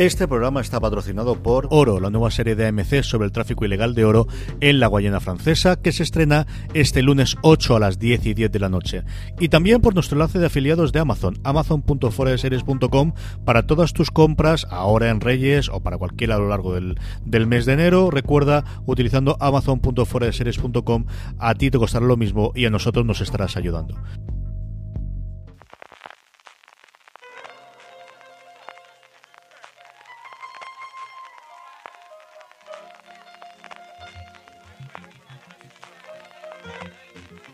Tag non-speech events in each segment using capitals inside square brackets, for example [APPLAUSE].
Este programa está patrocinado por Oro, la nueva serie de AMC sobre el tráfico ilegal de oro en la Guayana Francesa, que se estrena este lunes 8 a las 10 y 10 de la noche. Y también por nuestro enlace de afiliados de Amazon, amazon.foradeseries.com, para todas tus compras, ahora en Reyes o para cualquiera a lo largo del, del mes de enero. Recuerda, utilizando amazon.foradeseries.com, a ti te costará lo mismo y a nosotros nos estarás ayudando.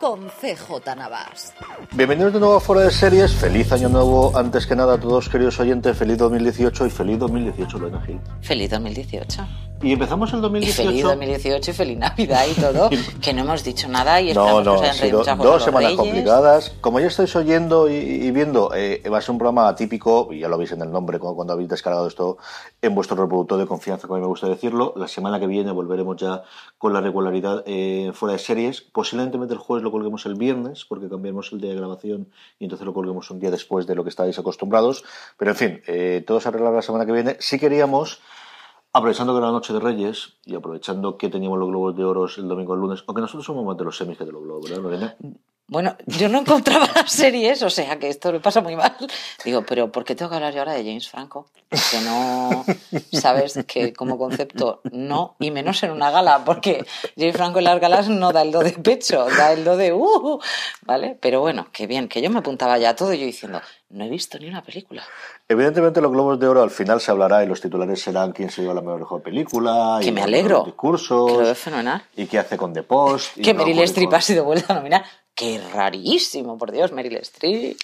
con CJ Navas. Bienvenidos de nuevo a Fuera de Series. Feliz año nuevo, antes que nada, a todos queridos oyentes. Feliz 2018 y feliz 2018, Lorena Gil. Feliz 2018. Y empezamos el 2018. Y feliz 2018 y feliz Navidad y todo. [LAUGHS] que no hemos dicho nada y no, esperamos no, que muchas con dos los semanas Reyes. complicadas. Como ya estáis oyendo y, y viendo, eh, va a ser un programa atípico, y ya lo veis en el nombre cuando, cuando habéis descargado esto en vuestro reproductor de confianza, como a mí me gusta decirlo. La semana que viene volveremos ya con la regularidad eh, fuera de series. Posiblemente el jueves lo colguemos el viernes, porque cambiamos el día de grabación y entonces lo colguemos un día después de lo que estáis acostumbrados. Pero en fin, eh, todo se arreglará la semana que viene. Si queríamos Aprovechando que era la noche de Reyes y aprovechando que teníamos los globos de oro el domingo el lunes, aunque nosotros somos más de los semis que de los globos, ¿verdad? Bueno, yo no encontraba las [LAUGHS] series, o sea que esto me pasa muy mal. Digo, pero ¿por qué tengo que hablar yo ahora de James Franco? Que no, sabes, que como concepto no, y menos en una gala, porque James Franco en las galas no da el do de pecho, da el do de uh, ¿vale? Pero bueno, qué bien, que yo me apuntaba ya a todo yo diciendo, no he visto ni una película. Evidentemente los globos de oro al final se hablará y los titulares serán quién se lleva la mejor película, Que y me alegro. discursos, Que lo veo fenomenal. y qué hace con The Post. Que Meryl Streep ha sido vuelta a nominar. Qué rarísimo, por Dios, Meryl Streep.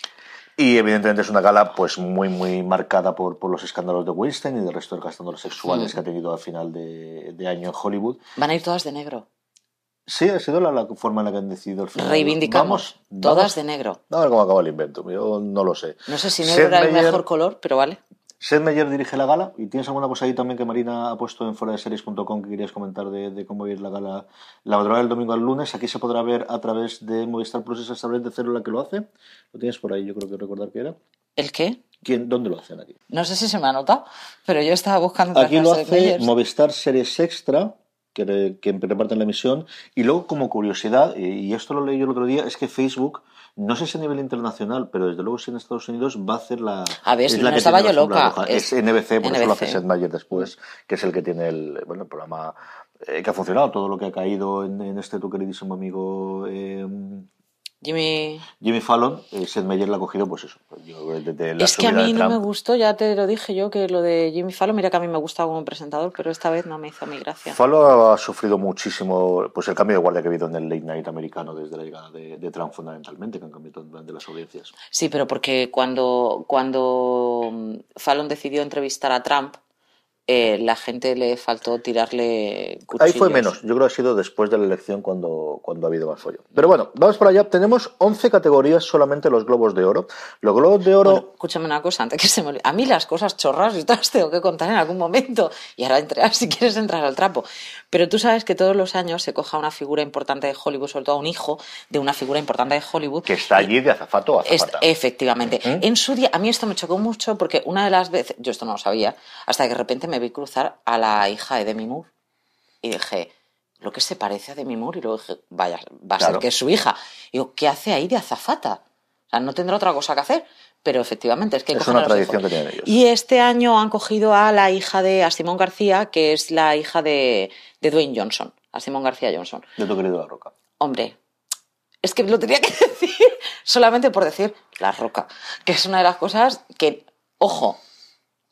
Y evidentemente es una gala pues muy muy marcada por, por los escándalos de Weinstein y del resto de escándalos sexuales Mm. que ha tenido al final de, de año en Hollywood. Van a ir todas de negro. Sí, ha sido la, la forma en la que han decidido al final. Reivindicamos. Vamos, todas vamos- de negro. A ver cómo acaba el invento, yo no lo sé. No sé si Seth negro era el mejor color, pero vale. Seth Meyer dirige la gala y tienes alguna cosa ahí también que Marina ha puesto en fuera de series.com que querías comentar de, de cómo ir la gala la madrugada del domingo al lunes. Aquí se podrá ver a través de Movistar Plus esa de cero la que lo hace. Lo tienes por ahí, yo creo que recordar que era. ¿El qué? ¿Quién, ¿Dónde lo hacen aquí? No sé si se me ha notado, pero yo estaba buscando Aquí lo hace. Movistar Series Extra, que, que reparten la emisión. Y luego, como curiosidad, y y esto lo leí yo el otro día, es que Facebook, no sé si a nivel internacional, pero desde luego si en Estados Unidos va a hacer la. A ver, es si la no que estaba yo loca, roja. es Es NBC, por eso lo hace. Seth Meyer después, que es el que tiene el, bueno, el programa eh, que ha funcionado, todo lo que ha caído en, en este tu queridísimo amigo. eh, Jimmy... Jimmy Fallon, eh, Seth Meyer la ha cogido, pues eso. yo, desde la Es que a mí no me gustó, ya te lo dije yo, que lo de Jimmy Fallon, mira que a mí me gusta como presentador, pero esta vez no me hizo mi gracia. Fallon ha sufrido muchísimo pues el cambio de guardia que ha habido en el late night americano desde la llegada de, de Trump fundamentalmente, que han cambiado de las audiencias. Sí, pero porque cuando, cuando mm, Fallon decidió entrevistar a Trump, eh, la gente le faltó tirarle cuchillos. Ahí fue menos, yo creo que ha sido después de la elección cuando, cuando ha habido más follón. Pero bueno, vamos para allá. Tenemos 11 categorías solamente los globos de oro. Los globos de oro... Bueno, escúchame una cosa, antes que se me olvide. A mí las cosas chorras y todas tengo que contar en algún momento. Y ahora entrar, [LAUGHS] si quieres entrar al trapo. Pero tú sabes que todos los años se coja una figura importante de Hollywood, sobre todo un hijo de una figura importante de Hollywood. que está allí de azafato a Es- azafata. efectivamente. Ujú. En su día, a mí esto me chocó mucho porque una de las veces, yo esto no lo sabía, hasta que de repente me vi cruzar a la hija de Demi Moore. Y dije, lo que se parece a Demi Moore. Y luego dije, vaya, va a Claro. ser que es su hija. Y digo, ¿qué hace ahí de azafata? O sea, no tendrá otra cosa que hacer, pero efectivamente es que Es una tradición que tienen ellos. Y este año han cogido a la hija de a Simón García, que es la hija de, de Dwayne Johnson, a Simón García Johnson. De tu querido La Roca. Hombre, es que lo tenía que [LAUGHS] decir solamente por decir La Roca, que es una de las cosas que, ojo,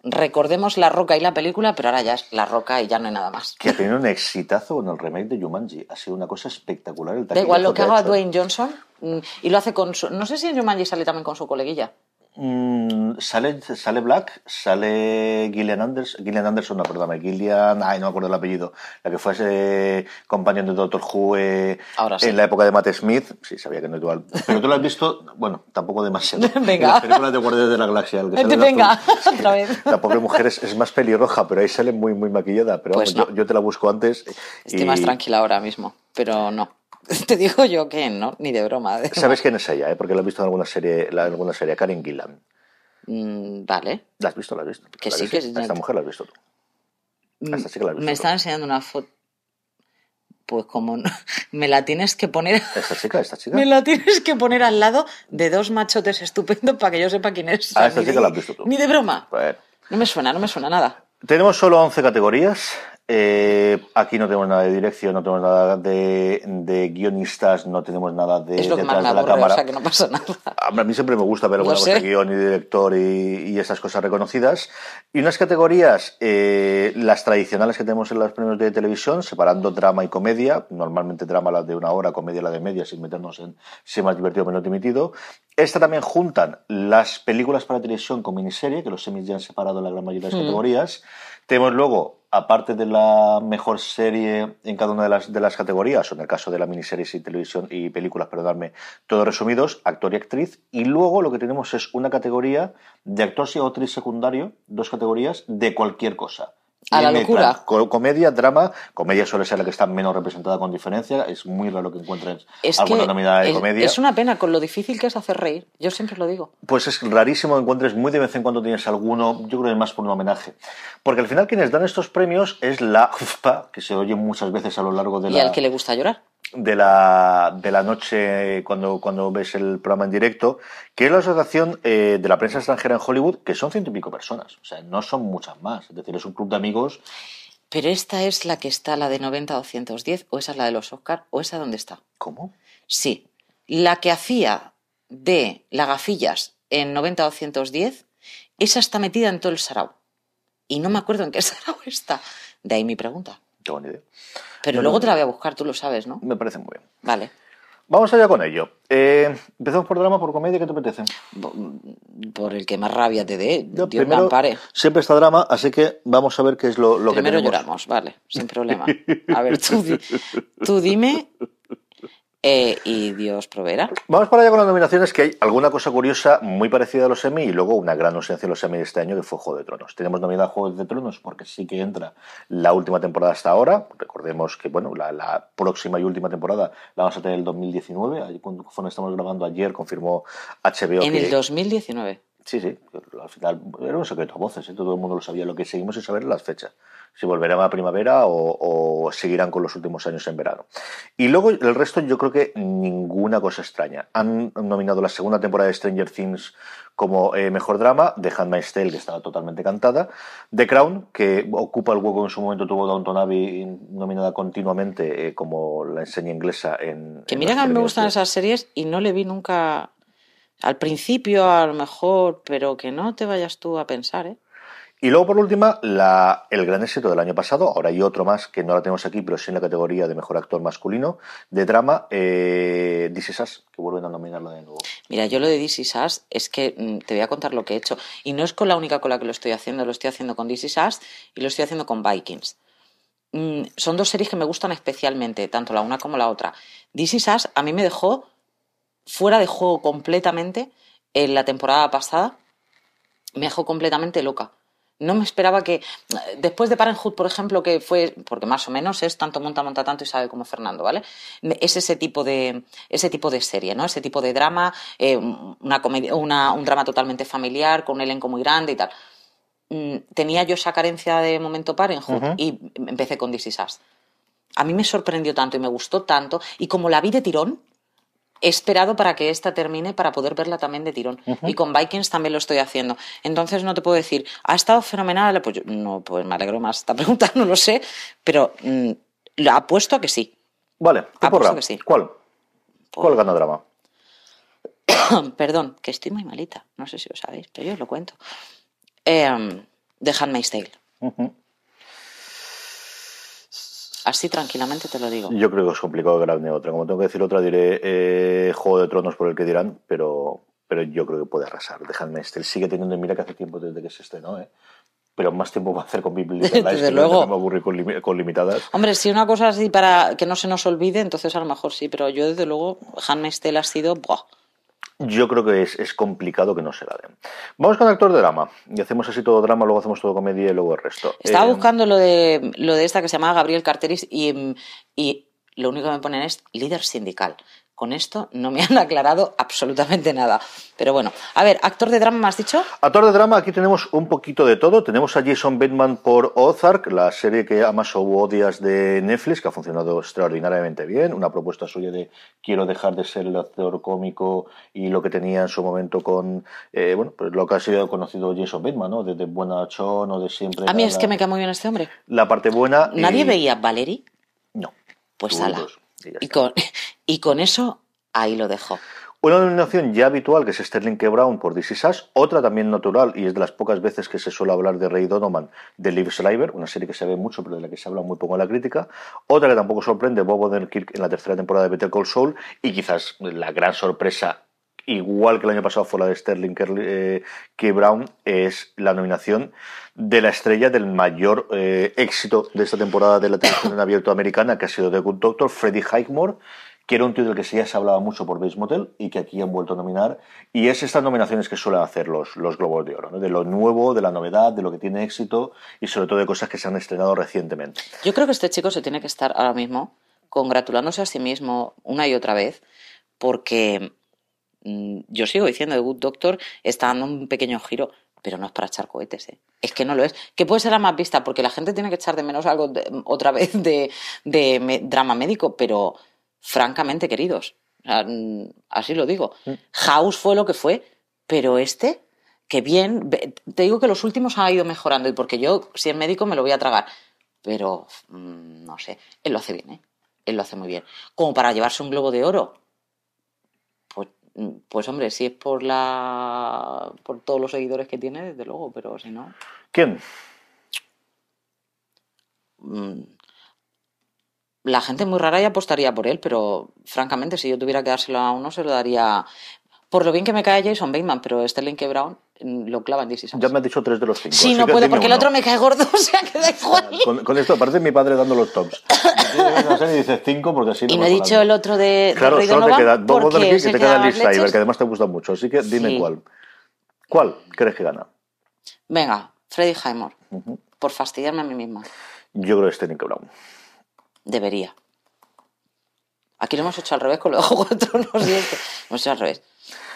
recordemos La Roca y la película, pero ahora ya es La Roca y ya no hay nada más. Que ha tenido un exitazo con el remake de Jumanji. Ha sido una cosa espectacular. El Da igual lo que haga. Dwayne Johnson mm, y lo hace con su... No sé si en Jumanji sale también con su coleguilla. Mm, sale, sale Black, sale Gillian Anderson, Gillian Anderson, no, perdóname, Gillian, ay, no me acuerdo el apellido, la que fue ese compañero de Doctor Who eh, Ahora sí. en la época de Matt Smith, sí, sabía que no igual, pero tú lo has visto, bueno, tampoco demasiado. Venga. [LAUGHS] En las películas de Guardianes de la Galaxia, el que sale Venga, azul, [LAUGHS] otra vez. La pobre mujer es, es más pelirroja, pero ahí sale muy, muy maquillada, pero Pues vamos, no. yo, yo te la busco antes. Estoy y- más tranquila ahora mismo, pero no. [LAUGHS] Te digo yo que no, ni de broma. de- ¿Sabes quién es ella? eh? Porque la has visto en alguna serie, en alguna serie, Karen Gillan. Mm, vale. ¿La has visto? ¿La has visto? Que ¿La sí, que sí. A esta mujer la has visto tú. A esta que la has visto Me tú. están enseñando una foto. Pues como no- [LAUGHS] me la tienes que poner, Esta chica, esta chica. me la tienes que poner al lado de dos machotes estupendos para que yo sepa quién es. Ah, esta de- la has visto tú. Ni de broma. Bueno. No me suena, no me suena nada. Tenemos solo 11 categorías. Eh, aquí no tenemos nada de dirección, no tenemos nada de, de guionistas, no tenemos nada de es lo que más detrás de la aburre, cámara. o sea que no pasa nada. A mí siempre me gusta ver alguna cosa de guion y director y, y esas cosas reconocidas. Y unas categorías, eh, las tradicionales que tenemos en los premios de televisión, separando drama y comedia, normalmente drama la de una hora, comedia la de media, sin meternos en si es más divertido o menos dimitido. Esta también juntan las películas para televisión con miniserie, que los semis ya han separado en la gran mayoría de las categorías. Tenemos luego, aparte de la mejor serie en cada una de las, de las categorías, o en el caso de la miniseries y televisión y películas, perdonadme, todos resumidos, actor y actriz. Y luego lo que tenemos es una categoría de actor y actriz secundario, dos categorías de cualquier cosa. A la locura. Comedia, drama. Comedia suele ser la que está menos representada con diferencia. Es muy raro que encuentres Es alguna nominada de es, comedia. es una pena con lo difícil que es hacer reír. Yo siempre lo digo. Pues es rarísimo que encuentres, muy de vez en cuando tienes alguno, yo creo que es más por un homenaje. Porque al final quienes dan estos premios es la [LAUGHS] UFPA, que se oye muchas veces a lo largo de Y la, al que le gusta llorar. De la, de la noche cuando, cuando ves el programa en directo, que es la Asociación eh, de la Prensa Extranjera en Hollywood, que son ciento y pico personas. O sea, no son muchas más. Es decir, es un club de amigos. Pero esta es la que está, la de 90-210, o esa es la de los Oscar, o esa dónde está. ¿Cómo? Sí, la que hacía de Lagafillas en 90-210, esa está metida en todo el sarao. Y no me acuerdo en qué [LAUGHS] sarao está. De ahí mi pregunta. No tengo ni idea. Pero luego te la voy a buscar, tú lo sabes, ¿no? Me parece muy bien. Vale. Vamos allá con ello. Eh, Empezamos por drama, por comedia, ¿qué te apetece? Bo- Por el que más rabia te dé, Dios me ampare. siempre está drama, así que vamos a ver qué es lo, lo que Primero lloramos, vale, sin problema. [LAUGHS] A ver, tú, tú dime eh, y Dios proveerá. Vamos para allá con las nominaciones, que hay alguna cosa curiosa muy parecida a los Emmy y luego una gran ausencia de los Emmy de este año que fue Juego de Tronos. Tenemos nominada a Juego de Tronos porque sí que entra la última temporada hasta ahora. Recordemos que bueno, la, la próxima y última temporada la vamos a tener en el 2019. Ahí Cuando cuando estamos grabando ayer confirmó HBO En que... el 2019. Sí, sí, al final era un secreto a voces, ¿eh? todo el mundo lo sabía. Lo que seguimos es saber las fechas. Si volverán a primavera o, o seguirán con los últimos años en verano. Y luego el resto, yo creo que ninguna cosa extraña. Han nominado la segunda temporada de Stranger Things como eh, mejor drama, The Handmaid's Tale, que estaba totalmente cantada, The Crown, que ocupa el hueco que en su momento tuvo Downton Abbey, nominada continuamente eh, como la enseña inglesa en. Que en mira que a mí me gustan esas series y no le vi nunca al principio, a lo mejor, pero que no te vayas tú a pensar, ¿eh? Y luego, por última, la, el gran éxito del año pasado, ahora hay otro más que no la tenemos aquí, pero sí en la categoría de mejor actor masculino, de drama, eh, This Is Us, que vuelven a nominarlo de nuevo. Mira, yo lo de This Is Us es que mm, te voy a contar lo que he hecho. Y no es con la única con la que lo estoy haciendo, lo estoy haciendo con This Is Us y lo estoy haciendo con Vikings. Mm, son dos series que me gustan especialmente, tanto la una como la otra. This Is Us a mí me dejó fuera de juego completamente en la temporada pasada. Me dejó completamente loca. No me esperaba que. Después de Parenthood, por ejemplo, que fue. Porque más o menos es tanto monta, monta tanto y sabe como Fernando, ¿vale? Es ese tipo de, ese tipo de serie, ¿no? Ese tipo de drama, eh, una comedia, una, un drama totalmente familiar, con un elenco muy grande y tal. Mm, Tenía yo esa carencia de momento Parenthood y empecé con This Is Us. A mí me sorprendió tanto y me gustó tanto. Y como la vi de tirón, he esperado para que esta termine para poder verla también de tirón. Y con Vikings también lo estoy haciendo. Entonces no te puedo decir, ha estado fenomenal. Pues yo- no, pues me alegro más esta [LAUGHS] pregunta, no lo sé, pero mm, apuesto a que sí. Vale, Apuesto porra. que sí. ¿Cuál? ¿Cuál gana drama? [COUGHS] Perdón, que estoy muy malita. No sé si lo sabéis, pero yo os lo cuento. Eh, The Handmaid's Tale. Así tranquilamente te lo digo. Yo creo que es complicado que grande otra. Como tengo que decir otra, diré eh, Juego de Tronos por el que dirán, pero, pero yo creo que puede arrasar. Dejadme este. Sigue teniendo, mira que hace tiempo desde que se estrenó, ¿eh? Pero más tiempo va a hacer con Lies, Desde que luego. me aburrí con, limi- con limitadas. Hombre, si una cosa así para que no se nos olvide, entonces a lo mejor sí, pero yo desde luego, Handmaid's Tale ha sido... ¡buah! Yo creo que es, es complicado que no se la den. Vamos con actor de drama. Y hacemos así todo drama, luego hacemos todo comedia y luego el resto. Estaba Eh, buscando lo de, lo de esta que se llama Gabriel Carteris y, y lo único que me ponen es líder sindical. Con esto no me [LAUGHS] han aclarado absolutamente nada. Pero bueno, a ver, actor de drama, ¿me has dicho? Actor de drama, aquí tenemos un poquito de todo. Tenemos a Jason Bateman por Ozark, la serie que amas o odias de Netflix, que ha funcionado extraordinariamente bien. Una propuesta suya de quiero dejar de ser el actor cómico y lo que tenía en su momento con, eh, bueno, pues lo que ha sido conocido Jason Bateman, ¿no? Desde Buenachón o de siempre. A mí es que me cae muy bien este hombre. La parte buena. y- ¿Nadie veía Valerie? No. Pues y ala. dos, y con, y con eso, ahí lo dejo. Una nominación ya habitual, que es Sterling K. Brown por Is Us. Otra también natural, y es de las pocas veces que se suele hablar de Ray Donovan, de Liv Schreiber, una serie que se ve mucho, pero de la que se habla muy poco en la crítica. Otra que tampoco sorprende, Bob Odenkirk en la tercera temporada de Better Call Saul. Y quizás la gran sorpresa, igual que el año pasado fue la de Sterling eh, K. Brown, es la nominación de la estrella del mayor eh, éxito de esta temporada de la televisión en abierto americana, que ha sido The Good Doctor, Freddie Highmore que era un del que ya se hablaba mucho por Bates Motel y que aquí han vuelto a nominar. Y es estas nominaciones que suelen hacer los, los Globos de Oro, ¿no? de lo nuevo, de la novedad, de lo que tiene éxito y sobre todo de cosas que se han estrenado recientemente. Yo creo que este chico se tiene que estar ahora mismo congratulándose a sí mismo una y otra vez porque yo sigo diciendo The Good Doctor está dando un pequeño giro, pero no es para echar cohetes, ¿eh? Es que no lo es. Que puede ser la más vista porque la gente tiene que echar de menos algo de- otra vez de, de me- drama médico, pero francamente, queridos, mm, así lo digo. House fue lo que fue, pero este, que bien, te digo que los últimos ha ido mejorando y porque yo, si es médico, me lo voy a tragar. Pero, mm, no sé, él lo hace bien, ¿eh? Él lo hace muy bien. Como para llevarse un globo de oro. Pues, hombre, si es por la por todos los seguidores que tiene, desde luego, pero si no. ¿Quién? mm, La gente muy rara y apostaría por él, pero francamente, si yo tuviera que dárselo a uno, se lo daría. Por lo bien que me cae Jason Bateman, pero Sterling K. Brown lo clava en DC Ya me has dicho tres de los cinco. Sí, no puedo, porque el uno. otro me cae gordo, [LAUGHS] o sea que da igual. Con, con esto parece mi padre dando los tops. [COUGHS] y dices cinco porque así Y no he me dicho el otro de, Claro, solo te queda Bob y el te que da queda más Liz que además te gusta mucho. Así que dime Sí. cuál. ¿Cuál crees que gana? Venga, Freddie Highmore, Ujú. por fastidiarme a mí misma. Yo creo que es Sterling K. Brown. Debería. Aquí lo hemos hecho al revés con los Juego de Tronos y. Lo hemos hecho al revés.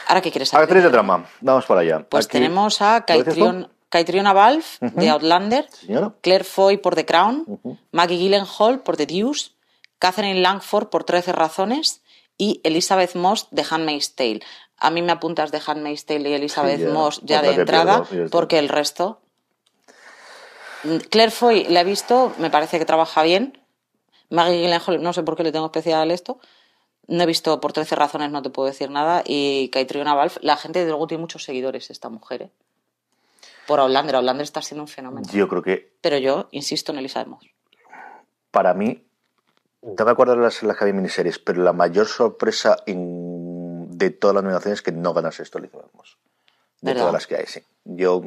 Ahora, ¿qué quieres saber? Actriz de drama. Vamos para allá. Pues Aquí- tenemos a. Caitriona, Caitriona Balfe, de Outlander, señora. Claire Foy por The Crown, Ujú. Maggie Gyllenhaal por The Deuce, Catherine Langford por 13 razones y Elizabeth Moss de Handmaid's Tale. A mí me apuntas de Handmaid's Tale y Elizabeth Moss ya otra de entrada, pierdo, porque el resto... Mm, Claire Foy la he visto, me parece que trabaja bien. Maggie Gyllenhaal, no sé por qué le tengo especial esto. No he visto por 13 razones, no te puedo decir nada. Y Caitriona Balfe, la gente de luego tiene muchos seguidores, esta mujer. ¿eh? Por Outlander, Outlander está siendo un fenómeno. Yo creo que Pero yo insisto en Elizabeth Moss. para mí, no me acuerdo de las, las que había miniseries, pero la mayor sorpresa en- de todas las nominaciones es que no ganase esto Elizabeth Moss. De todas las que hay, sí. Yo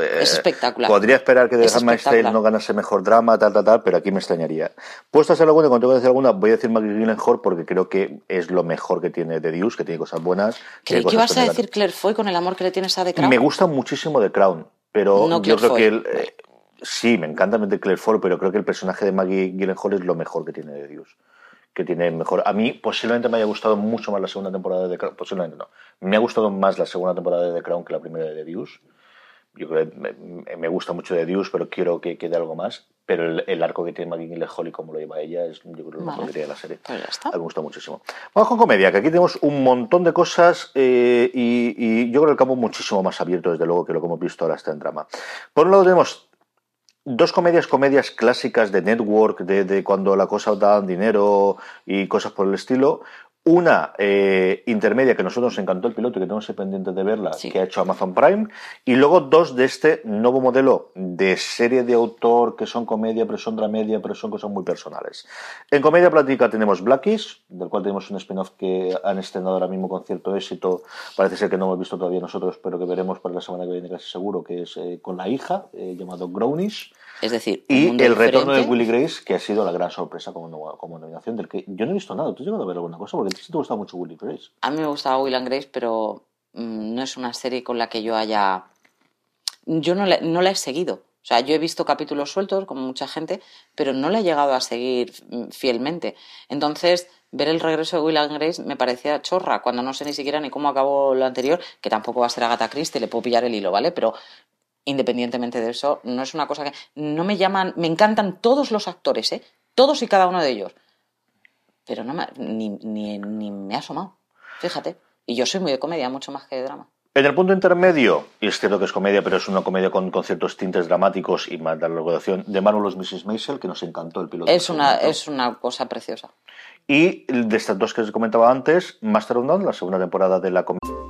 eh, Es espectacular. Podría esperar que The Es Handmaid's Tale no ganase mejor drama, tal, tal, tal, pero aquí me extrañaría. Puesto a hacer alguna, cuando tengo que decir alguna, voy a decir Maggie Gyllenhaal porque creo que es lo mejor que tiene The Deuce, que tiene cosas buenas. Creí que ibas a decir Claire Foy con el amor que le tienes a The Crown. Me gusta muchísimo The Crown, pero No yo Claire creo Foy. que el, eh, sí, me encanta de Claire Foy, pero creo que el personaje de Maggie Gyllenhaal es lo mejor que tiene de Dios. Que tiene mejor. A mí posiblemente me haya gustado mucho más la segunda temporada de The Crown. Posiblemente no. Me ha gustado más la segunda temporada de The Crown que la primera de The Deuce. Yo creo que me, me gusta mucho de Deuce, pero quiero que quede algo más. pero el, el arco que tiene Maggie Holly como lo lleva ella es yo creo lo mejor que tiene la serie. Pues ya está. A mí me gusta muchísimo. Vamos con comedia, que aquí tenemos un montón de cosas eh, y, y yo creo que el campo muchísimo más abierto, desde luego, que lo que hemos visto ahora está en drama. Por un lado tenemos dos comedias, comedias clásicas de network, de, de cuando la cosa da dinero y cosas por el estilo. Una eh, intermedia que a nosotros nos encantó el piloto y que tenemos pendiente de verla, Sí. que ha hecho Amazon Prime. Y luego dos de este nuevo modelo de serie de autor que son comedia, pero son dramedia, pero son cosas muy personales. En comedia plática tenemos Blackies, del cual tenemos un spin-off que han estrenado ahora mismo con cierto éxito. Parece ser que no hemos visto todavía nosotros, pero que veremos para la semana que viene casi seguro, que es eh, con la hija, eh, llamado Grownish. Es decir, Y el retorno de diferente. Willy Grace, que ha sido la gran sorpresa como, como nominación, del que yo no he visto nada. ¿Tú has llegado a ver alguna cosa? Porque ti sí te gusta mucho Willy Grace. A mí me gustaba Will and Grace, pero mm, no es una serie con la que yo haya. Yo no la, no la he seguido. O sea, yo he visto capítulos sueltos, como mucha gente, pero no la he llegado a seguir mm, fielmente. Entonces, ver el regreso de Will and Grace me parecía chorra, cuando no sé ni siquiera ni cómo acabó lo anterior, que tampoco va a ser Agatha Christie, le puedo pillar el hilo, ¿vale? Pero independientemente de eso, no es una cosa que. No me llaman. Me encantan todos los actores, ¿eh? Todos y cada uno de ellos. Pero no me, ni, ni, ni me ha asomado. Fíjate. Y yo soy muy de comedia, mucho más que de drama. En el punto intermedio, y es cierto que es comedia, pero es una comedia con, con ciertos tintes dramáticos y más de la duración, de Marvelous Mrs. Maisel, que nos encantó el piloto. Es una, es una cosa preciosa. Y de estas dos que os comentaba antes, Master of None, la segunda temporada de la comedia.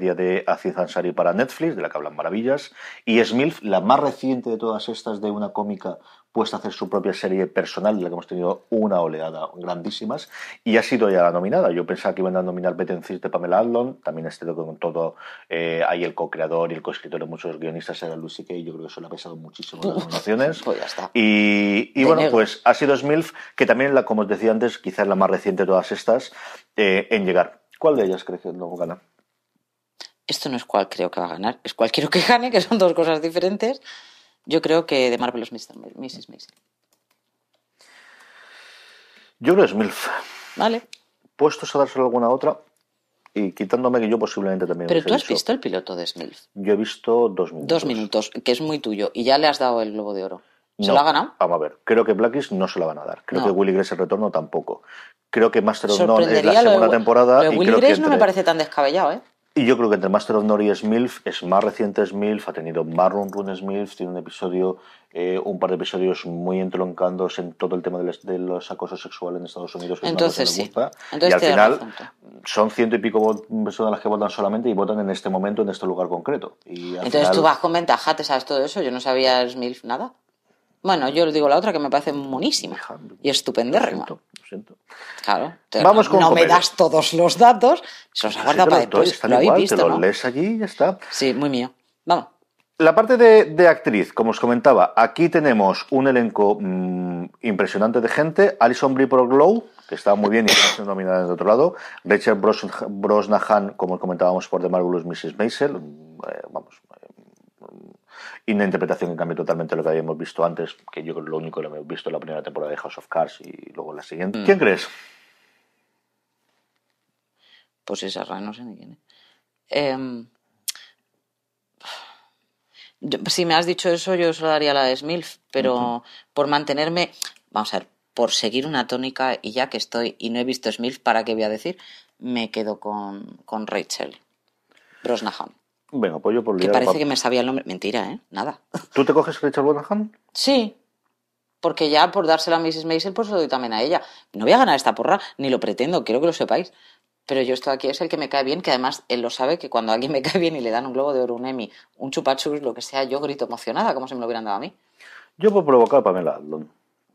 Comedia de Aziz Ansari para Netflix, de la que hablan maravillas, y es MILF, la más reciente de todas estas de una cómica puesta a hacer su propia serie personal, de la que hemos tenido una oleada grandísimas, y ha sido ya la nominada. Yo pensaba que iban a nominar Betencis de Pamela Adlon, también este con todo, eh, ahí el co-creador y el co-escritor de muchos guionistas era Lucy Kay, yo creo que eso le ha pesado muchísimo en las nominaciones. Pues ya está. Y, y bueno, negro. pues ha sido Smilf, que también, la, como os decía antes, quizás la más reciente de todas estas, eh, en llegar. ¿Cuál de ellas crees que no gana? Esto no es cuál creo que va a ganar, es cuál quiero que gane, que son dos cosas diferentes. Yo creo que de Marvelous Mr. Mrs. Maisel. Yo que es MILF. ¿Vale? Puestos a dárselo alguna otra y quitándome que yo posiblemente también. Pero tú has dicho- visto el piloto de Smilf. Yo he visto dos minutos. Dos minutos, que es muy tuyo, y ya le has dado el Globo de Oro. ¿Se No, lo ha ganado? Vamos a ver. Creo que Blackies no se la van a dar. Creo No. que Willy Grace el retorno tampoco. Creo que Master of None es la de, segunda temporada. de y Will creo que Grace no me entre- parece tan descabellado, ¿eh? Y yo creo que entre Master of None y Smilf es más reciente Smilf, ha tenido Marron Run Smilf, tiene un episodio, eh, un par de episodios muy entroncándolos en todo el tema de los, de los acosos sexuales en Estados Unidos. que Entonces sí. gusta. Entonces y al final razón son ciento y pico personas las que votan solamente y votan en este momento, en este lugar concreto. Y Entonces final- tú vas con ventaja, te sabes todo eso. Yo no sabía Smilf nada. Bueno, yo digo la otra que me parece monísima Hija, y estupendérrima. lo siento. Claro. Vamos no, con no me das todos los datos, se los Sí, te para doy, después. están Lo igual, visto, te los ¿no? lees allí y ya está. Sí, muy mío. Vamos. La parte de, de actriz, como os comentaba, aquí tenemos un elenco mm, impresionante de gente. Alison Brie por Glow, que está muy bien y está siendo nominada de otro lado. Rachel Bros Brosnahan, como os comentábamos, por The Marvelous Mrs. Maisel. mm, eh, vamos. Mm, y una interpretación que cambia totalmente lo que habíamos visto antes, que yo creo que lo único que hemos visto en la primera temporada de House of Cards y luego en la siguiente. ¿Quién crees? Pues esa rara no sé ni quién es. Em, yo- si me has dicho eso, yo solo daría la de Smilf, pero por mantenerme, vamos a ver, por seguir una tónica y ya que estoy y no he visto Smilf, ¿para qué voy a decir? Me quedo con, con Rachel Brosnahan, Venga, pues yo por que liar, parece pa- que me sabía el nombre. Mentira, ¿eh? Nada. ¿Tú te coges Rachel Brosnahan? Sí, porque ya por dársela a Mrs. Maisel, pues lo doy también a ella. No voy a ganar esta porra, ni lo pretendo, quiero que lo sepáis. Pero yo esto aquí es el que me cae bien, que además él lo sabe, que cuando a alguien me [LAUGHS] cae bien y le dan un globo de oro, un Emmy, un chupachus, lo que sea, yo grito emocionada, como si me lo hubieran dado a mí. Yo por provocar a Pamela Adlon.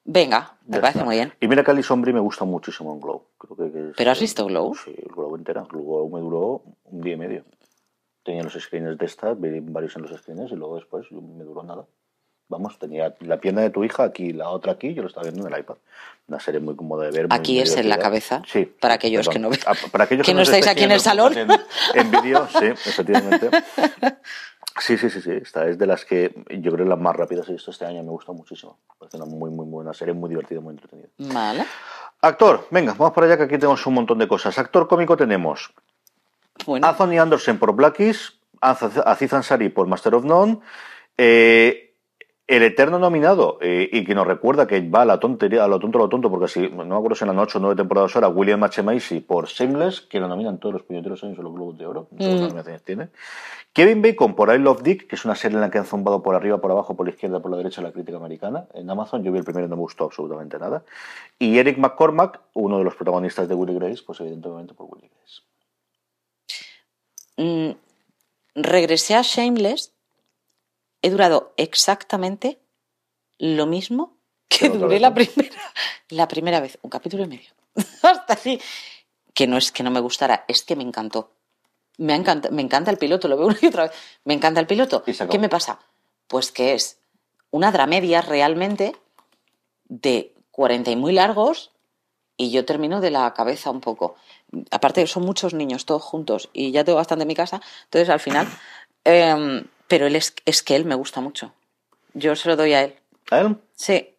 Venga, me Ya parece está. muy bien. Y mira que Alison Brie me gusta muchísimo en Glow. Creo que, que es- ¿Pero has visto Glow? Sí, el Glow entera. Glow me duró un día y medio. Tenía los screeners de estas, vi varios en los screeners y luego después me duró nada. Vamos, tenía la pierna de tu hija aquí, la otra aquí, yo lo estaba viendo en el iPad. Una serie muy cómoda de ver. Aquí es en la cabeza, Sí. para aquellos que no perdón. ven- Ah, para aquellos que no estáis aquí en el salón. En, en vídeo, sí, efectivamente. [LAUGHS] Sí, sí, sí, sí. Esta es de las que yo creo las más rápidas he visto este año. Me gusta muchísimo. Parece una muy, muy buena serie, muy divertida, muy entretenida. Vale. Actor, venga, vamos para allá que aquí tenemos un montón de cosas. Actor cómico tenemos Bueno, Anthony Anderson por Blackies, Aziz Ansari por Master of None, eh, el eterno nominado, eh, y que nos recuerda que va a la tontería, a lo tonto, a lo tonto, porque si no me acuerdo si en las 8 o 9 temporadas ahora, William H. Macy por Shameless, que lo nominan todos los puñeteros años en los Globos de Oro, no sé cuántas nominaciones tiene. Kevin Bacon por I Love Dick, que es una serie en la que han zumbado por arriba, por abajo, por la izquierda, por la derecha la crítica americana en Amazon. Yo vi el primero y no me gustó absolutamente nada. Y Eric McCormack, uno de los protagonistas de Willy Grace, pues evidentemente por Willy Grace. Mm, regresé a Shameless. He durado exactamente lo mismo que duré la primera, la primera vez. Un capítulo y medio. [LAUGHS] Hasta así. Que no es que no me gustara, es que me encantó. Me, encanta- me encanta el piloto, lo veo una y otra vez. Me encanta el piloto. ¿Qué me pasa? Pues que es una dramedia realmente de 40 y muy largos y yo termino de la cabeza un poco. Aparte, son muchos niños todos juntos y ya tengo bastante en mi casa, entonces al final. [LAUGHS] em, pero él es, es que él me gusta mucho. Yo se lo doy a él. ¿A él? Sí,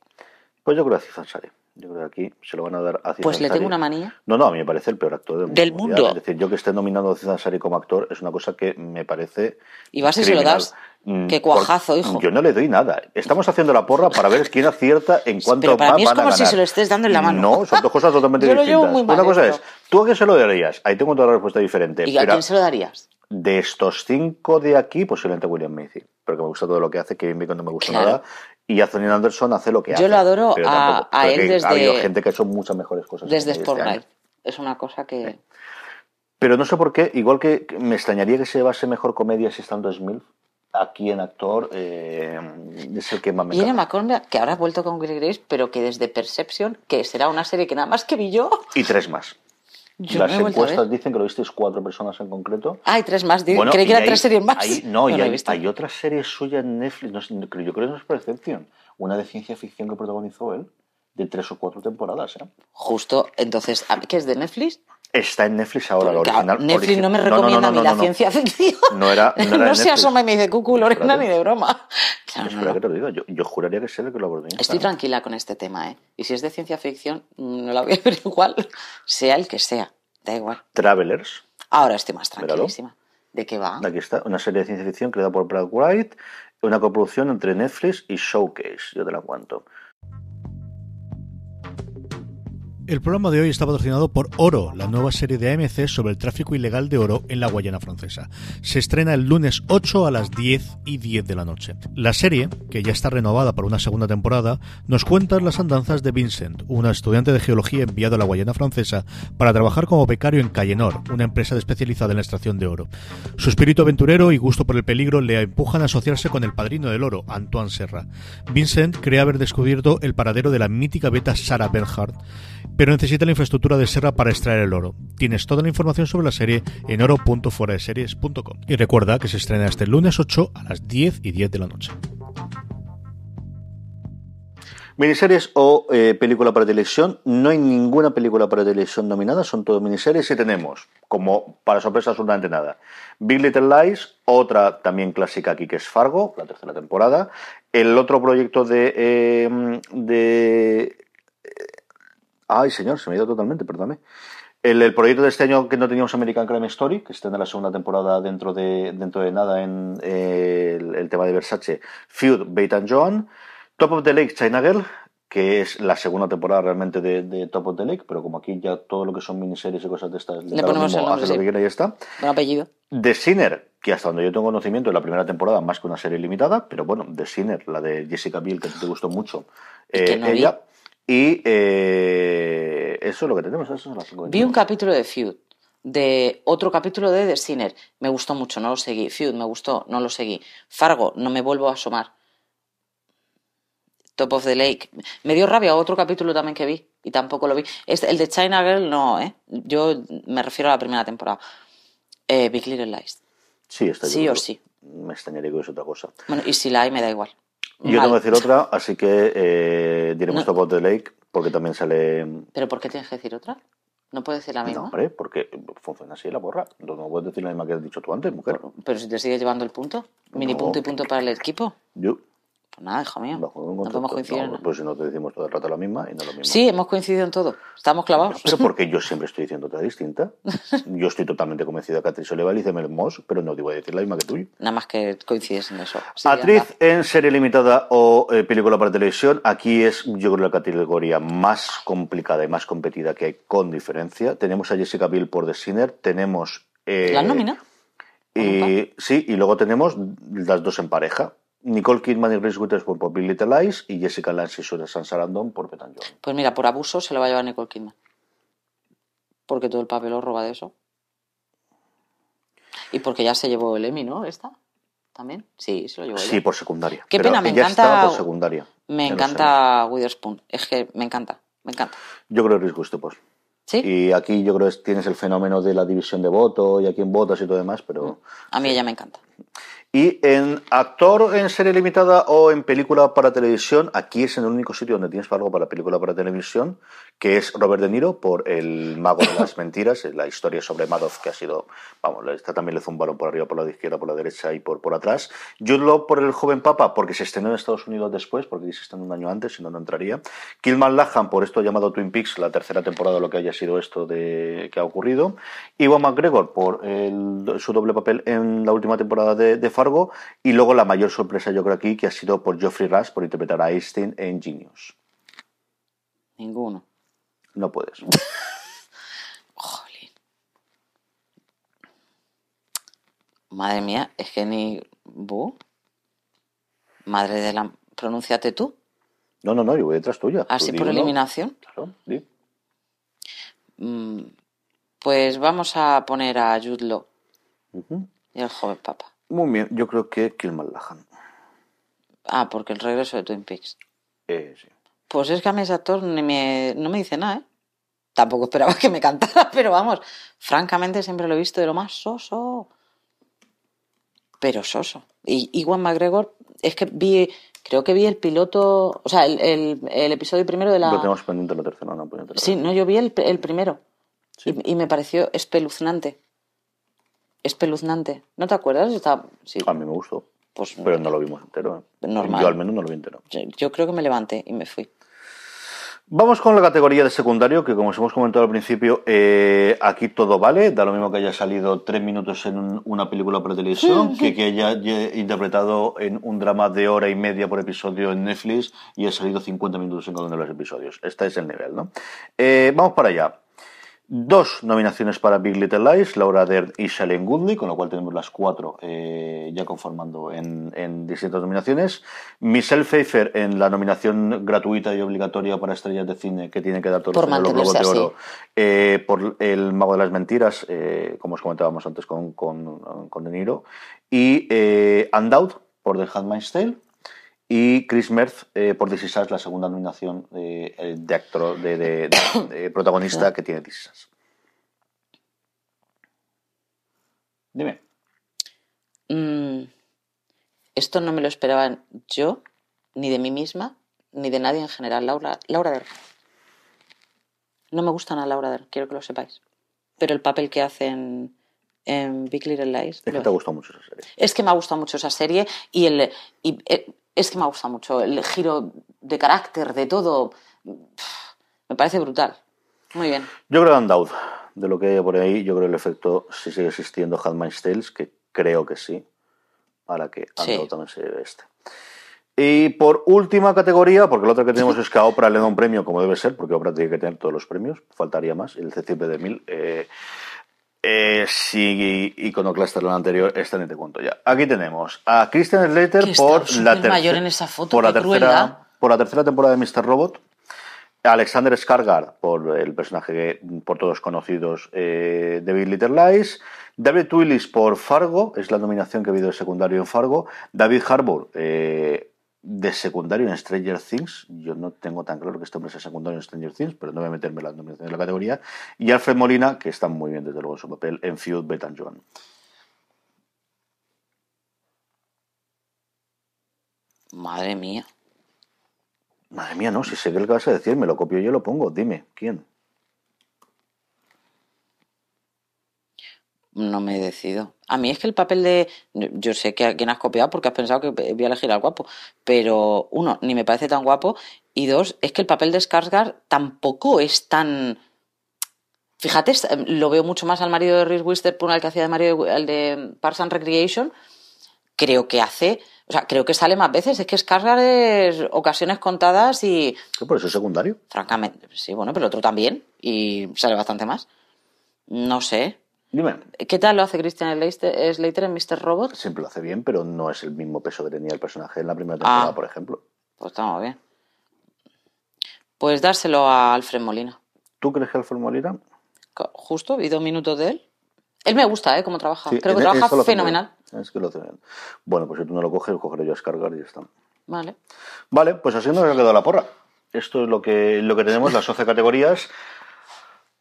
Pues yo creo a Aziz Ansari. Yo creo que aquí se lo van a dar a Aziz pues le Ansari. tengo una manía. No, no, a mí me parece el peor actor del mundo. Del mundial. mundo. Es decir, yo que esté nominando a Aziz Ansari como actor es una cosa que me parece. Y vas y se lo das. Mm, Qué cuajazo, hijo. Yo no le doy nada. Estamos haciendo la porra para ver quién acierta en cuánto Pero para mí es como si se lo estés dando en la mano. No, son dos cosas totalmente [LAUGHS] Yo lo llevo distintas. muy mal una cosa esto. es, ¿tú a quién se lo darías? Ahí tengo otra respuesta diferente. ¿Y a pero quién se lo darías? de estos cinco de aquí, posiblemente William Macy. Porque me gusta todo lo que hace, Kevin Bacon no me gusta Claro. nada. Y Anthony Anderson hace lo que hace. Yo lo adoro pero a- tampoco- a pero él desde- Ha habido gente que ha hecho muchas mejores cosas. Desde este año. Night. Es una cosa que. Pero no sé por qué, igual que me extrañaría que se llevase mejor comedia si estando Smith, aquí en actor eh, es el que más me Viene. McCormick, que ahora ha vuelto con Will Grace, pero que desde Perception, que será una serie que nada más que vi yo, Y tres más. Yo Las no encuestas dicen que lo visteis cuatro personas en concreto. Ah, hay tres más. Bueno, Creí que y eran tres series más. hay- [LAUGHS] no, y lo he hay, hay otra serie suya en Netflix, no yo creo que no es Percepción, una de ciencia ficción que protagonizó él, de tres o cuatro temporadas. ¿eh? Justo, entonces, ¿a- ¿qué es de Netflix? Está en Netflix ahora, la original. Netflix origi- no me no, no, recomienda no, a mí la ciencia ficción. [LAUGHS] No era- no era [LAUGHS] de se asoma y me dice, cucu, Lorena, ni de broma. Claro, que te lo diga, yo, yo juraría que es él el que lo protagoniza. Estoy tranquila con este tema, ¿eh? Y si es de ciencia ficción, no la voy a [LAUGHS] ver igual, sea el que sea. Da igual. Travelers, Ahora estoy más Míralo. tranquilísima. ¿De qué va? Aquí está, una serie de ciencia ficción creada por Brad Wright, una coproducción entre Netflix y Showcase, yo te la cuento. El programa de hoy está patrocinado por Oro, la nueva serie de AMC sobre el tráfico ilegal de oro en la Guayana francesa. Se estrena el lunes 8 a las 10 y 10 de la noche. La serie, que ya está renovada para una segunda temporada, nos cuenta las andanzas de Vincent, una estudiante de geología enviado a la Guayana francesa para trabajar como becario en Cayenor, una empresa especializada en la extracción de oro. Su espíritu aventurero y gusto por el peligro le empujan a asociarse con el padrino del oro, Antoine Serra. Vincent cree haber descubierto el paradero de la mítica beta Sarah Bernhardt, pero necesita la infraestructura de Serra para extraer el oro. Tienes toda la información sobre la serie en oro.fueradeseries.com. Y recuerda que se estrena este lunes 8 a las 10 y 10 de la noche. Miniseries o eh, película para televisión. No hay ninguna película para televisión nominada, son todo miniseries y tenemos, como para sorpresa absolutamente nada, Big Little Lies, otra también clásica aquí que es Fargo, la tercera temporada. El otro proyecto de... eh, de ay, señor, se me ha ido totalmente, perdóname. El, el proyecto de este año que no teníamos American Crime Story, que está en la segunda temporada dentro de, dentro de nada en eh, el, el tema de Versace, Feud, Bait and Joan. Top of the Lake, China Girl, que es la segunda temporada realmente de, de Top of the Lake, pero como aquí ya todo lo que son miniseries y cosas de estas, Le lo ponemos mismo, el nombre, hace lo sí. que quiera y ya está. Buen apellido. The Sinner, que hasta donde yo tengo conocimiento es la primera temporada más que una serie limitada, pero bueno, The Sinner, la de Jessica Biel, que te gustó mucho, Y que eh, no vi. Y eh, eso es lo que tenemos, eso las Vi un capítulo de Feud, de otro capítulo de The Sinner. Me gustó mucho, no lo seguí. Feud, me gustó, no lo seguí. Fargo, no me vuelvo a asomar. Top of the Lake. Me dio rabia otro capítulo también que vi y tampoco lo vi. Este, el de China Girl, no, ¿eh? Yo me refiero a la primera temporada. Eh, Big Little Lies. Sí, está Sí o sí. Me extrañaría que es otra cosa. Bueno, y si la hay, me da igual. Y yo tengo que decir otra, así que eh, diremos No. Top of the Lake, porque también sale. ¿Pero por qué tienes que decir otra? ¿No puedes decir la No, misma? hombre, porque funciona así la borra. No, no puedes decir la misma que has dicho tú antes, mujer. Pero si te sigues llevando el punto. Mini No. punto y punto para el equipo. Yo, Pues nada, hijo mío. bajo un no concepto, podemos coincidir. no, pues si no te decimos todo el rato la misma y no lo mismo. Sí, hemos coincidido en todo. Estamos clavados. Pero porque yo siempre estoy diciendo otra distinta. [LAUGHS] Yo estoy totalmente convencido de que Actriz Oliva dice Mel Moss, pero no te voy a decir la misma que tú. Nada más que coincides en eso. Sí, Actriz anda. en serie limitada o eh, película para televisión. Aquí es, yo creo, la categoría más complicada y más competida que hay con diferencia. Tenemos a Jessica Biel por The Sinner. Tenemos. eh, ¿La nómina? y, sí, y luego tenemos las dos en pareja. Nicole Kidman y Reese Witherspoon por Big Little Lies y Jessica Lange y Susan Sarandon por John. Pues mira, por abuso se lo va a llevar Nicole Kidman. Porque todo el papel lo roba de eso. Y porque ya se llevó el Emmy, ¿no? ¿Esta? ¿También? Sí, se lo llevó ella. Sí, por secundaria. Qué Pero pena, me encanta- por secundaria. Me encanta Witherspoon. Es que me encanta, me encanta. Yo creo que Reese Witherspoon. ¿Sí? Y aquí yo creo que tienes el fenómeno de la división de voto y a quién votas y todo demás, pero... A mí ella me encanta. Y en actor en serie limitada o en película para televisión, aquí es en el único sitio donde tienes algo para película para televisión, que es Robert De Niro por El Mago de las [LAUGHS] Mentiras, la historia sobre Madoff que ha sido, vamos, esta también le zumbaron por arriba, por la izquierda, por la derecha y por, por atrás. Jude Law por El Joven Papa, porque se estrenó en Estados Unidos después, porque se estrenó un año antes, si no, no entraría. Kilman Lahan por esto llamado Twin Peaks, la tercera temporada, lo que haya sido esto de que ha ocurrido. Iwan McGregor por el- su doble papel en la última temporada de, de Fargo. Y luego la mayor sorpresa, yo creo aquí, que ha sido por Geoffrey Rush por interpretar a Einstein en Genius. Ninguno. No puedes. [LAUGHS] Jolín. Madre mía, es que ni. ¿Bu? Madre de la. Pronúnciate tú. No, no, no, yo voy detrás tuya. Así por eliminación. Claro, di. Mm, Pues vamos a poner a Jude Law y al joven papa. Muy bien, yo creo que Kilman Lahan. Ah, porque el regreso de Twin Peaks. Eh, sí. Pues es que a mí ese actor ni me, no me dice nada, ¿eh? Tampoco esperaba que me cantara, [LAUGHS] pero vamos, francamente siempre lo he visto de lo más soso. Pero soso. Y Iwan McGregor, es que vi, creo que vi el piloto, o sea, el, el- el episodio primero de la... Lo tenemos pendiente la tercera, no, pendiente la Sí, no, yo vi el, el primero. Sí. Y, y me pareció espeluznante. Espeluznante. ¿No te acuerdas? Está, sí, A mí me gustó, pues pero no lo vimos entero. ¿eh? Normal. Yo al menos no lo vi entero. yo, yo creo que me levanté y me fui. Vamos con la categoría de secundario, que como os hemos comentado al principio, eh, aquí todo vale, da lo mismo que haya salido tres minutos en un- una película por televisión, [LAUGHS] que que haya haya interpretado en un drama de hora y media por episodio en Netflix y haya salido 50 minutos en cada uno de los episodios. Este es el nivel, ¿no? Eh, vamos para allá. Dos nominaciones para Big Little Lies, Laura Dern y Shailene Woodley, con lo cual tenemos las cuatro eh, ya conformando en, en distintas nominaciones. Michelle Pfeiffer en la nominación gratuita y obligatoria para estrellas de cine que tiene que dar todos Por los Globos de Oro eh, por El Mago de las Mentiras, eh, como os comentábamos antes con, con, con De Niro. Y Undoubted por The Handmaid's Tale. Y Chris Merth eh, por This Is Us, la segunda nominación de, eh, de actor, de, de- protagonista que tiene This Is Us. Dime. Mm, esto no me lo esperaba yo, ni de mí misma, ni de nadie en general. Laura, Laura Dern. No me gusta nada Laura Dern, quiero que lo sepáis. Pero el papel que hace en, Big Little Lies. Es que te ha gustado mucho esa serie. Es que me ha gustado mucho esa serie y el y, eh, es que me ha gustado mucho el giro de carácter, de todo. Me parece brutal. Muy bien. Yo creo que Undoubted, de lo que hay por ahí, yo creo que el efecto si sigue existiendo Handmaid's Tales, que creo que sí, para que Sí. Undoubted también se lleve este. Y por última categoría, porque la otra que tenemos es que a Oprah le da un premio como debe ser, porque Oprah tiene que tener todos los premios, faltaría más, el CCP de mil. Eh, eh, si Iconoclaster en la anterior, esta ni te cuento ya. Aquí tenemos a Christian Slater por la, mayor en esa foto, por, la tercera, por la tercera temporada de Mr. Robot. Alexander Skarsgård por el personaje que por todos conocidos eh, de Big Little Lies, David Willis por Fargo, es la nominación que ha habido de secundario en Fargo, David Harbour eh, de secundario en Stranger Things, yo no tengo tan claro que este hombre sea secundario en Stranger Things, pero no voy a meterme en la nominación de la categoría, y Alfred Molina, que está muy bien desde luego en su papel en Feud, Bet and John. Madre mía. Madre mía, no, si sé que el que vas a decir, me lo copio yo y lo pongo. Dime, ¿quién? No me he decidido. A mí es que el papel de. Yo sé que a quién has copiado porque has pensado que voy a elegir al guapo. Pero, uno, ni me parece tan guapo. Y dos, es que el papel de Skarsgård tampoco es tan. Fíjate, lo veo mucho más al marido de Reese Witherspoon, al que hacía de marido de, el de Parks and Recreation. Creo que hace. O sea, creo que sale más veces. Es que Skarsgård es ocasiones contadas y. ¿Qué por eso es secundario? Francamente, sí, bueno, pero otro también. Y sale bastante más. No sé. Dime. ¿Qué tal lo hace Christian Slater en Mr. Robot? Siempre lo hace bien, pero no es el mismo peso que tenía el personaje en la primera temporada, Ah. por ejemplo. Pues estamos bien. Pues dárselo a Alfred Molina. ¿Tú crees que Alfred Molina? Justo, vi dos minutos de él. Él me gusta, ¿eh? Cómo trabaja. Sí, Creo que trabaja lo fenomenal. bien. Es que lo hace bien. Bueno, pues si tú no lo coges, cogeré yo a Scargar y ya está. Vale. Vale, pues así nos ha quedado la porra. Esto es lo que, lo que tenemos, las 11 categorías.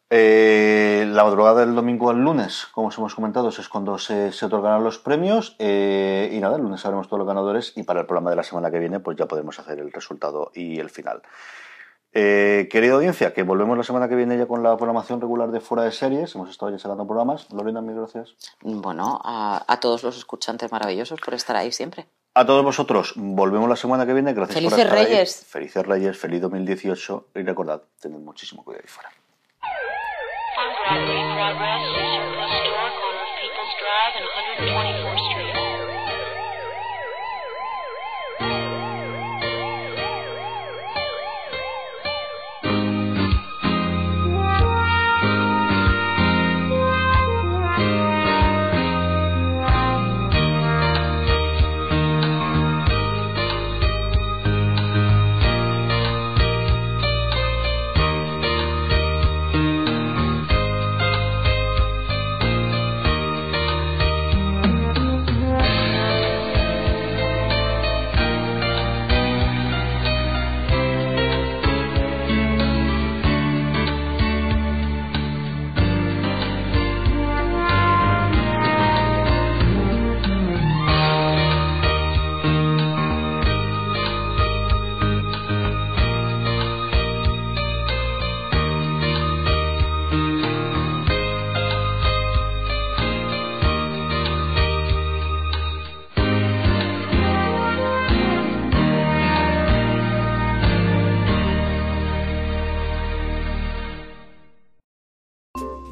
Eh, la madrugada del domingo al lunes, como os hemos comentado, es cuando se, se otorgarán los premios. eh, y nada, el lunes sabremos todos los ganadores y para el programa de la semana que viene pues ya podremos hacer el resultado y el final. Eh, querida audiencia, que volvemos la semana que viene ya con la programación regular de Fuera de Series. Hemos estado ya sacando programas. Lorena, mil gracias. Bueno, a, a todos los escuchantes maravillosos por estar ahí siempre. A todos vosotros, volvemos la semana que viene. Gracias por Felices estar ahí. Reyes. Felices Reyes, feliz 2018 y recordad, tened muchísimo cuidado ahí fuera. Broadway, Broadwest is a historic on Peoples Drive and 120.